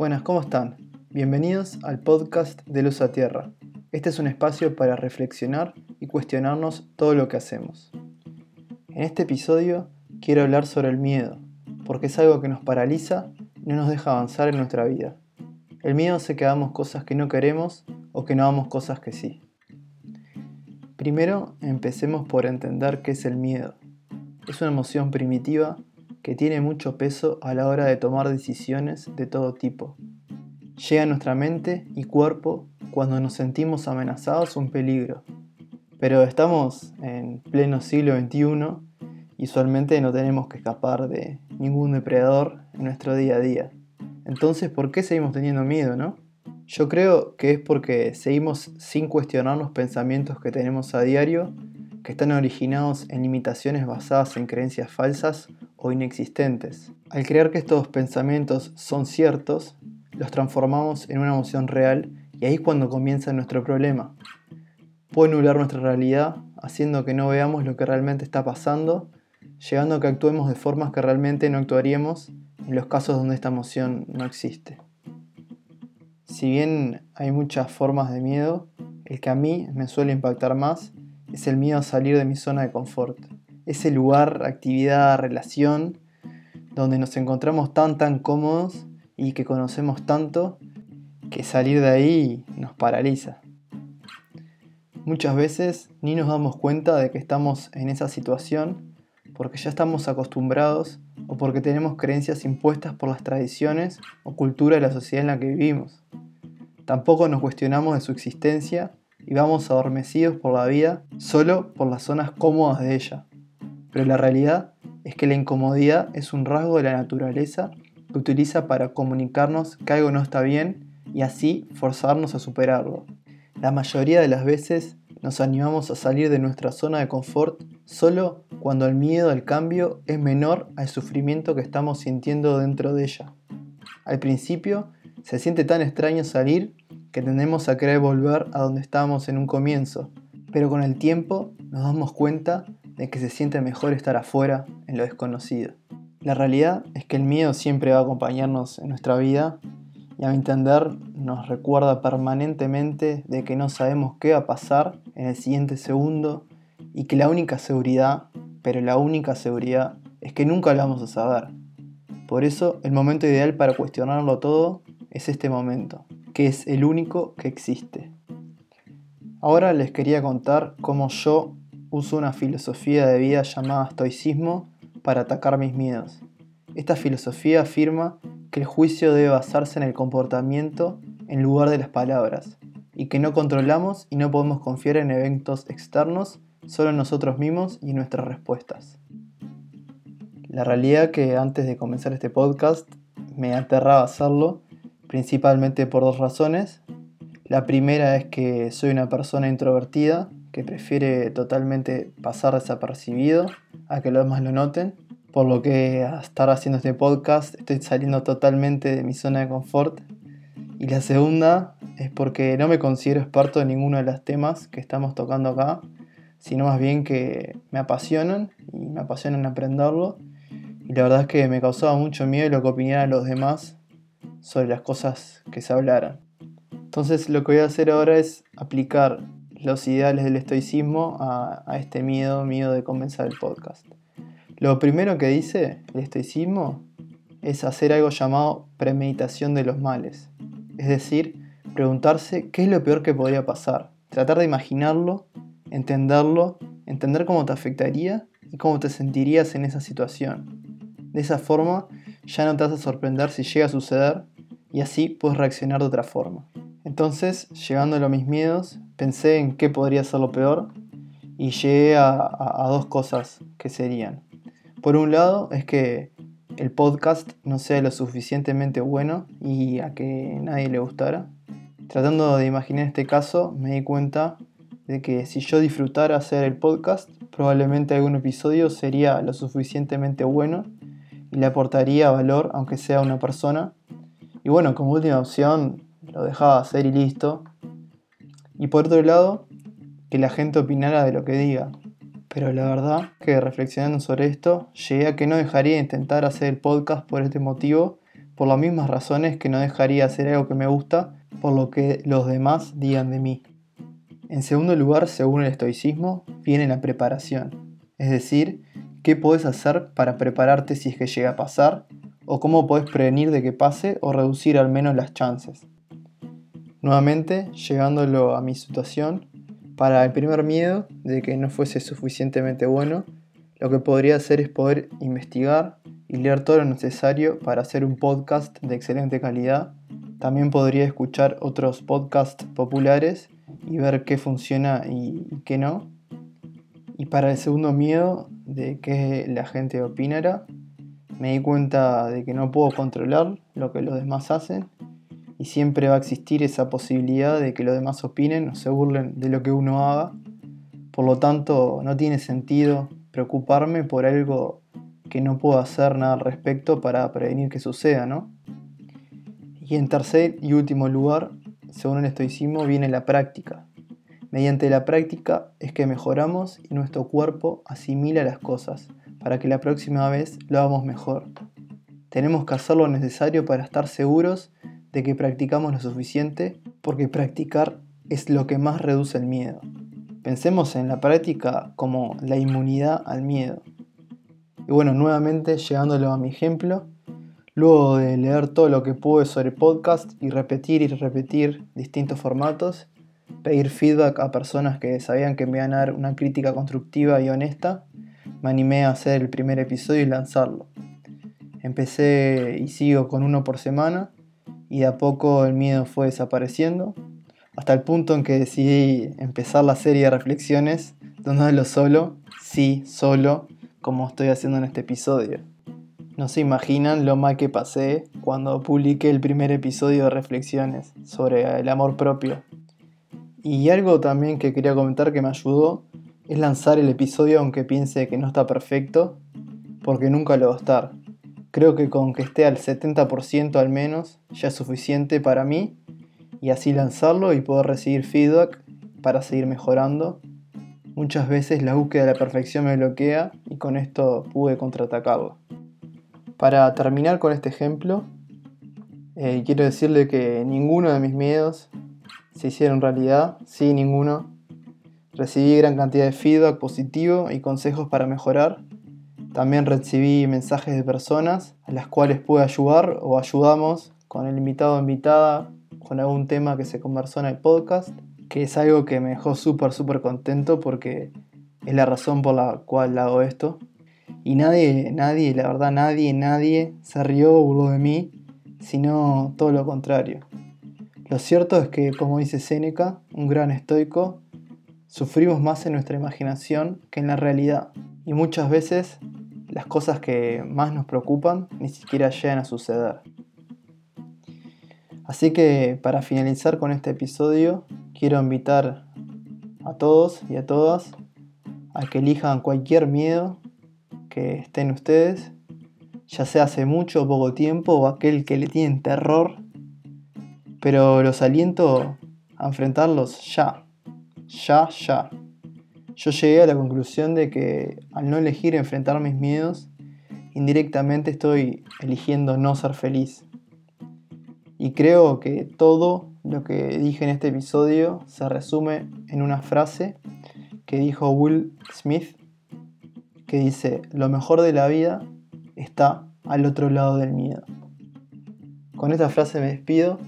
Buenas, ¿cómo están? Bienvenidos al podcast de Luz a Tierra. Este es un espacio para reflexionar y cuestionarnos todo lo que hacemos. En este episodio quiero hablar sobre el miedo, porque es algo que nos paraliza y no nos deja avanzar en nuestra vida. El miedo hace que hagamos cosas que no queremos o que no hagamos cosas que sí. Primero, empecemos por entender qué es el miedo. Es una emoción primitiva que tiene mucho peso a la hora de tomar decisiones de todo tipo. Llega a nuestra mente y cuerpo cuando nos sentimos amenazados o en peligro. Pero estamos en pleno siglo XXI y usualmente no tenemos que escapar de ningún depredador en nuestro día a día. Entonces, ¿por qué seguimos teniendo miedo, no? Yo creo que es porque seguimos sin cuestionar los pensamientos que tenemos a diario, que están originados en limitaciones basadas en creencias falsas o inexistentes. Al creer que estos pensamientos son ciertos, los transformamos en una emoción real y ahí es cuando comienza nuestro problema. Puede anular nuestra realidad, haciendo que no veamos lo que realmente está pasando, llegando a que actuemos de formas que realmente no actuaríamos en los casos donde esta emoción no existe. Si bien hay muchas formas de miedo, el que a mí me suele impactar más es el miedo a salir de mi zona de confort ese lugar, actividad, relación, donde nos encontramos tan tan cómodos y que conocemos tanto que salir de ahí nos paraliza. Muchas veces ni nos damos cuenta de que estamos en esa situación porque ya estamos acostumbrados o porque tenemos creencias impuestas por las tradiciones o cultura de la sociedad en la que vivimos. Tampoco nos cuestionamos de su existencia y vamos adormecidos por la vida solo por las zonas cómodas de ella. Pero la realidad es que la incomodidad es un rasgo de la naturaleza que utiliza para comunicarnos que algo no está bien y así forzarnos a superarlo. La mayoría de las veces nos animamos a salir de nuestra zona de confort solo cuando el miedo al cambio es menor al sufrimiento que estamos sintiendo dentro de ella. Al principio se siente tan extraño salir que tendemos a querer volver a donde estábamos en un comienzo, pero con el tiempo nos damos cuenta de que se siente mejor estar afuera, en lo desconocido. La realidad es que el miedo siempre va a acompañarnos en nuestra vida y a mi entender nos recuerda permanentemente de que no sabemos qué va a pasar en el siguiente segundo y que la única seguridad, pero la única seguridad, es que nunca lo vamos a saber. Por eso el momento ideal para cuestionarlo todo es este momento, que es el único que existe. Ahora les quería contar cómo yo uso una filosofía de vida llamada estoicismo para atacar mis miedos. Esta filosofía afirma que el juicio debe basarse en el comportamiento en lugar de las palabras, y que no controlamos y no podemos confiar en eventos externos, solo en nosotros mismos y nuestras respuestas. La realidad que antes de comenzar este podcast me aterraba hacerlo, principalmente por dos razones. La primera es que soy una persona introvertida que prefiere totalmente pasar desapercibido a que los demás lo noten. Por lo que a estar haciendo este podcast estoy saliendo totalmente de mi zona de confort. Y la segunda es porque no me considero experto en ninguno de los temas que estamos tocando acá, sino más bien que me apasionan y me apasionan aprenderlo. Y la verdad es que me causaba mucho miedo lo que opinaran los demás sobre las cosas que se hablaran. Entonces lo que voy a hacer ahora es aplicar los ideales del estoicismo a, este miedo, miedo de comenzar el podcast. Lo primero que dice el estoicismo es hacer algo llamado premeditación de los males. Es decir, preguntarse qué es lo peor que podría pasar. Tratar de imaginarlo, entenderlo, entender cómo te afectaría y cómo te sentirías en esa situación. De esa forma ya no te vas a sorprender si llega a suceder y así puedes reaccionar de otra forma. Entonces, llegando a mis miedos, pensé en qué podría ser lo peor y llegué a, dos cosas que serían. Por un lado, es que el podcast no sea lo suficientemente bueno y a que nadie le gustara. Tratando de imaginar este caso, me di cuenta de que si yo disfrutara hacer el podcast, probablemente algún episodio sería lo suficientemente bueno y le aportaría valor, aunque sea una persona. Y bueno, como última opción, lo dejaba hacer y listo. Y por otro lado, que la gente opinara de lo que diga. Pero la verdad que reflexionando sobre esto, llegué a que no dejaría de intentar hacer el podcast por este motivo, por las mismas razones que no dejaría hacer algo que me gusta por lo que los demás digan de mí. En segundo lugar, según el estoicismo, viene la preparación, es decir, qué puedes hacer para prepararte si es que llega a pasar, o cómo puedes prevenir de que pase o reducir al menos las chances. Nuevamente, llegándolo a mi situación, para el primer miedo de que no fuese suficientemente bueno, lo que podría hacer es poder investigar y leer todo lo necesario para hacer un podcast de excelente calidad. También podría escuchar otros podcasts populares y ver qué funciona y, qué no. Y para el segundo miedo de que la gente opinara, me di cuenta de que no puedo controlar lo que los demás hacen y siempre va a existir esa posibilidad de que los demás opinen o se burlen de lo que uno haga. Por lo tanto, no tiene sentido preocuparme por algo que no puedo hacer nada al respecto para prevenir que suceda, ¿no? Y en tercer y último lugar, según el estoicismo, viene la práctica. Mediante la práctica es que mejoramos y nuestro cuerpo asimila las cosas para que la próxima vez lo hagamos mejor. Tenemos que hacer lo necesario para estar seguros de que practicamos lo suficiente, porque practicar es lo que más reduce el miedo. Pensemos en la práctica como la inmunidad al miedo. Y bueno, nuevamente llegándolo a mi ejemplo, luego de leer todo lo que pude sobre podcast y repetir y repetir distintos formatos, pedir feedback a personas que sabían que me iban a dar una crítica constructiva y honesta, me animé a hacer el primer episodio y lanzarlo. Empecé y sigo con uno por semana y a poco el miedo fue desapareciendo, hasta el punto en que decidí empezar la serie de reflexiones donde hablo solo, sí, solo, como estoy haciendo en este episodio. No se imaginan lo mal que pasé cuando publiqué el primer episodio de reflexiones sobre el amor propio. Y algo también que quería comentar que me ayudó es lanzar el episodio aunque piense que no está perfecto, porque nunca lo va a estar. Creo que con que esté al 70% al menos ya es suficiente para mí y así lanzarlo y poder recibir feedback para seguir mejorando. Muchas veces la búsqueda de la perfección me bloquea y con esto pude contraatacarlo. Para terminar con este ejemplo, eh, quiero decirle que ninguno de mis miedos se hicieron realidad, sí, ninguno. Recibí gran cantidad de feedback positivo y consejos para mejorar también recibí mensajes de personas a las cuales pude ayudar o ayudamos con el invitado o invitada con algún tema que se conversó en el podcast, que es algo que me dejó súper, súper contento porque es la razón por la cual hago esto. Y nadie, nadie, la verdad, nadie, nadie se rió o burló de mí, sino todo lo contrario. Lo cierto es que, como dice Séneca, un gran estoico, sufrimos más en nuestra imaginación que en la realidad. Y muchas veces las cosas que más nos preocupan ni siquiera llegan a suceder. Así que para finalizar con este episodio, quiero invitar a todos y a todas a que elijan cualquier miedo que estén ustedes, ya sea hace mucho o poco tiempo o aquel que le tienen terror, pero los aliento a enfrentarlos ya, ya, ya. Yo llegué a la conclusión de que al no elegir enfrentar mis miedos, indirectamente estoy eligiendo no ser feliz. Y creo que todo lo que dije en este episodio se resume en una frase que dijo Will Smith, que dice, lo mejor de la vida está al otro lado del miedo. Con esta frase me despido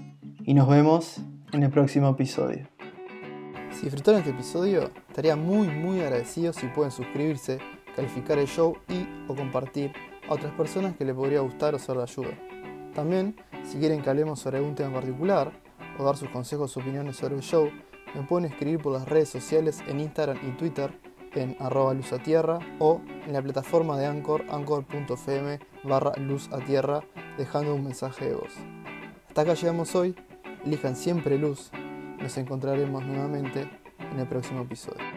y nos vemos en el próximo episodio. Si disfrutaron este episodio, estaría muy muy agradecido si pueden suscribirse, calificar el show y o compartir a otras personas que les podría gustar o ser de ayuda. También, si quieren que hablemos sobre algún tema en particular o dar sus consejos o opiniones sobre el show, me pueden escribir por las redes sociales en Instagram y Twitter en arroba luzatierra o en la plataforma de Anchor, anchor.fm barra luzatierra, dejando un mensaje de voz. Hasta acá llegamos hoy, elijan siempre luz nos encontraremos nuevamente en el próximo episodio.